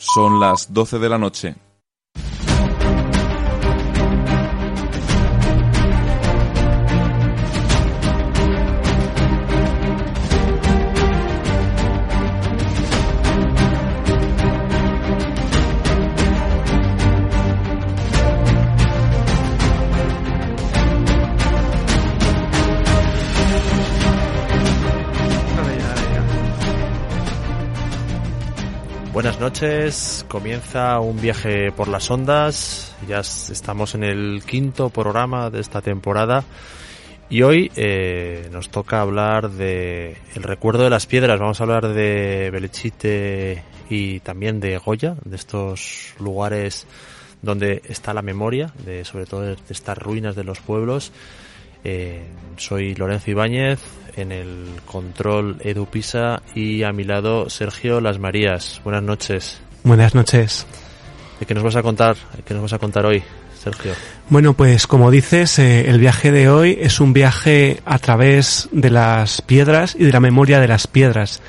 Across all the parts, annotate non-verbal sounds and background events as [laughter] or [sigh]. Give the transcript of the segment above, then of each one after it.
Son las 12 de la noche. Buenas noches, comienza un viaje por las ondas, ya estamos en el quinto programa de esta temporada y hoy eh, nos toca hablar de el recuerdo de las piedras, vamos a hablar de Belchite y también de Goya, de estos lugares donde está la memoria, de sobre todo de estas ruinas de los pueblos. Eh, soy Lorenzo Ibáñez, en el control Edu Pisa y a mi lado Sergio Las Marías. Buenas noches. Buenas noches. qué nos vas a contar? ¿Qué nos vas a contar hoy, Sergio? Bueno, pues como dices, eh, el viaje de hoy es un viaje a través de las piedras y de la memoria de las piedras.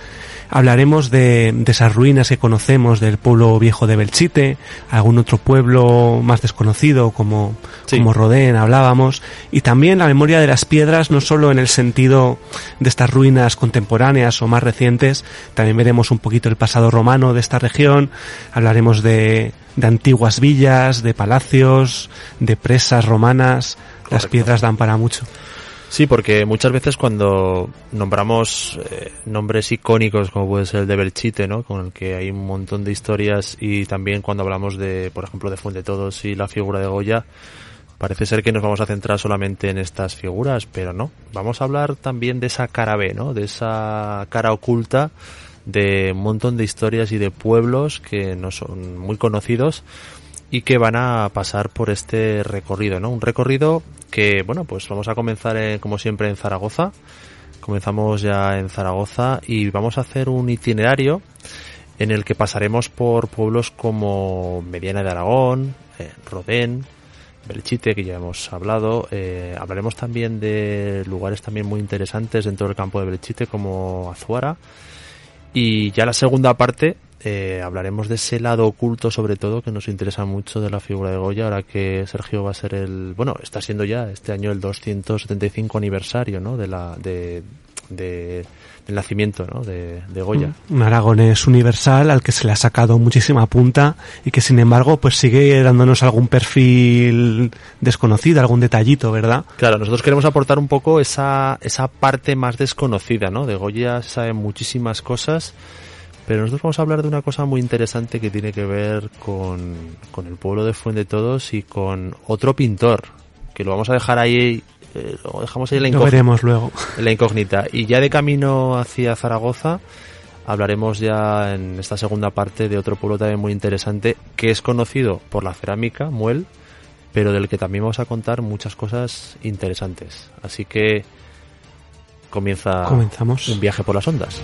Hablaremos de, de, esas ruinas que conocemos del pueblo viejo de Belchite, algún otro pueblo más desconocido como, sí. como Rodén hablábamos, y también la memoria de las piedras no solo en el sentido de estas ruinas contemporáneas o más recientes, también veremos un poquito el pasado romano de esta región, hablaremos de, de antiguas villas, de palacios, de presas romanas, Correcto. las piedras dan para mucho. Sí, porque muchas veces cuando nombramos eh, nombres icónicos como puede ser el de Belchite, ¿no? Con el que hay un montón de historias y también cuando hablamos de, por ejemplo, de Fuente Todos y la figura de Goya, parece ser que nos vamos a centrar solamente en estas figuras, pero no. Vamos a hablar también de esa cara B, ¿no? De esa cara oculta de un montón de historias y de pueblos que no son muy conocidos y que van a pasar por este recorrido, ¿no? Un recorrido que, bueno, pues vamos a comenzar eh, como siempre en Zaragoza. Comenzamos ya en Zaragoza y vamos a hacer un itinerario en el que pasaremos por pueblos como Mediana de Aragón, eh, Rodén, Belchite, que ya hemos hablado. Eh, hablaremos también de lugares también muy interesantes dentro del campo de Belchite como Azuara. Y ya la segunda parte eh, hablaremos de ese lado oculto sobre todo que nos interesa mucho de la figura de Goya ahora que Sergio va a ser el bueno está siendo ya este año el 275 aniversario ¿no? de la de, de del nacimiento ¿no? de, de Goya un aragonés universal al que se le ha sacado muchísima punta y que sin embargo pues sigue dándonos algún perfil desconocido algún detallito verdad claro nosotros queremos aportar un poco esa esa parte más desconocida ¿no? de Goya sabe muchísimas cosas pero nosotros vamos a hablar de una cosa muy interesante que tiene que ver con, con el pueblo de Fuente Todos y con otro pintor, que lo vamos a dejar ahí, eh, lo dejamos ahí en la incógnita. Lo veremos luego. En la incógnita. Y ya de camino hacia Zaragoza, hablaremos ya en esta segunda parte de otro pueblo también muy interesante, que es conocido por la cerámica, Muel, pero del que también vamos a contar muchas cosas interesantes. Así que comienza Comenzamos. un viaje por las ondas.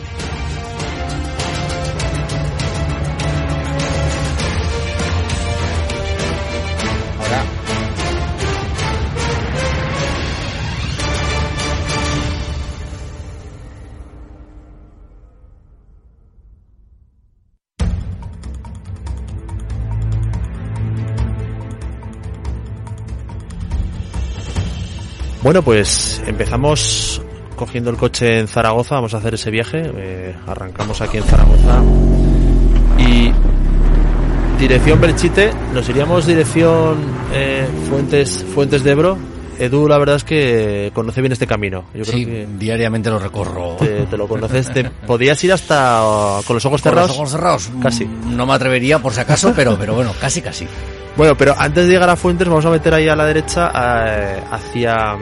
Bueno, pues empezamos cogiendo el coche en Zaragoza, vamos a hacer ese viaje, eh, arrancamos aquí en Zaragoza y dirección Belchite, nos iríamos dirección eh, Fuentes, Fuentes de Ebro. Edu, la verdad es que conoce bien este camino. Yo sí, creo que diariamente lo recorro. Te, te lo conoces. Te, podías ir hasta con los ojos ¿Con cerrados. los ojos cerrados? Casi. No me atrevería por si acaso, pero, pero bueno, casi casi. Bueno, pero antes de llegar a Fuentes vamos a meter ahí a la derecha eh, hacia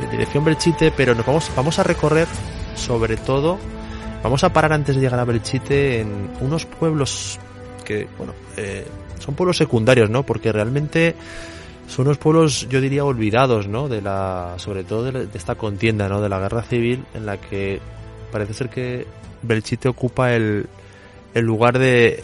de dirección Belchite, pero nos vamos, vamos a recorrer sobre todo, vamos a parar antes de llegar a Belchite en unos pueblos que, bueno, eh, son pueblos secundarios, ¿no? Porque realmente son unos pueblos, yo diría, olvidados, ¿no? De la, sobre todo de, esta contienda, ¿no? De la guerra civil en la que parece ser que Belchite ocupa el, el lugar de,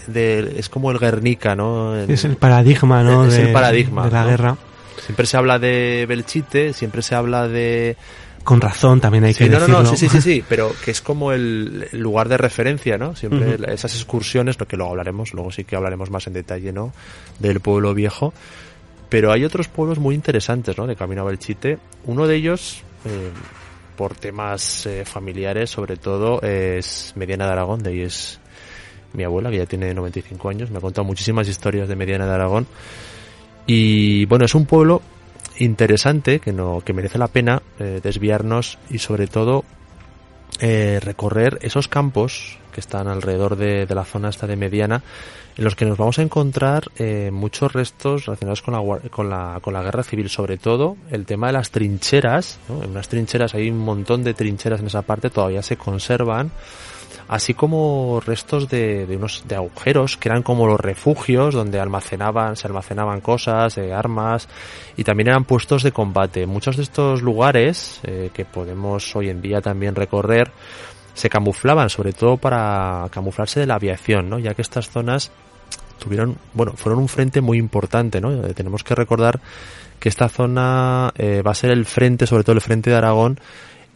es como el Guernica, ¿no? es el paradigma, ¿no? Es, el paradigma de la guerra. Siempre se habla de Belchite, siempre se habla de con razón también hay que no, decirlo. No, no, sí, sí, sí, [laughs] pero que es como el, lugar de referencia, ¿no? Siempre esas excursiones, porque luego hablaremos, luego sí que hablaremos más en detalle, ¿no? Del pueblo viejo. Pero hay otros pueblos muy interesantes, ¿no? De Camino a Belchite. Uno de ellos, eh, por temas eh, familiares, sobre todo, es Mediana de Aragón, de ahí es mi abuela, que ya tiene 95 años, me ha contado muchísimas historias de Mediana de Aragón. Y bueno, es un pueblo interesante que no que merece la pena eh, desviarnos y sobre todo eh, recorrer esos campos que están alrededor de, la zona esta de mediana en los que nos vamos a encontrar eh, muchos restos relacionados con la, con la con la guerra civil sobre todo el tema de las trincheras en unas trincheras hay un montón de trincheras en esa parte todavía se conservan así como restos de, de, unos de agujeros que eran como los refugios donde almacenaban se almacenaban cosas eh, armas y también eran puestos de combate. Muchos de estos lugares eh, que podemos hoy en día también recorrer se camuflaban sobre todo para camuflarse de la aviación no ya que estas zonas tuvieron bueno fueron un frente muy importante no eh, tenemos que recordar que esta zona eh, va a ser el frente sobre todo el frente de Aragón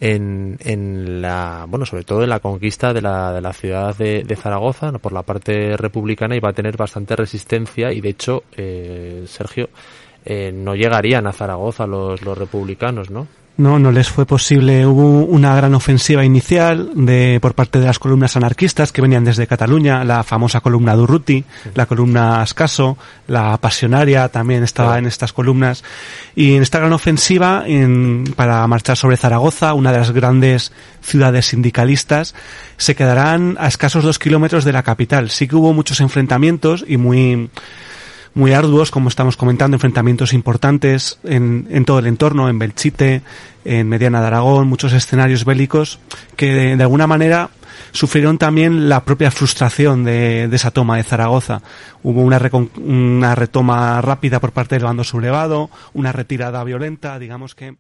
en, en la, bueno, sobre todo en la conquista de la, de la ciudad de, de Zaragoza por la parte republicana va a tener bastante resistencia y de hecho, eh, Sergio, eh, no llegarían a Zaragoza los, los republicanos, ¿no? No, no les fue posible. Hubo una gran ofensiva inicial de, por parte de las columnas anarquistas que venían desde Cataluña, la famosa columna Durruti, la columna Ascaso, la Pasionaria también estaba en estas columnas. Y en esta gran ofensiva, en, para marchar sobre Zaragoza, una de las grandes ciudades sindicalistas, se quedarán a escasos dos kilómetros de la capital. Sí que hubo muchos enfrentamientos y muy, muy arduos, como estamos comentando, enfrentamientos importantes en, en todo el entorno, en Belchite, en Mediana de Aragón, muchos escenarios bélicos que de, alguna manera sufrieron también la propia frustración de, de esa toma de Zaragoza. Hubo una, una retoma rápida por parte del bando sublevado, una retirada violenta, digamos que...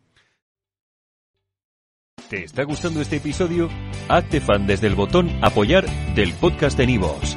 ¿Te está gustando este episodio? Hazte fan desde el botón apoyar del podcast de Nivos.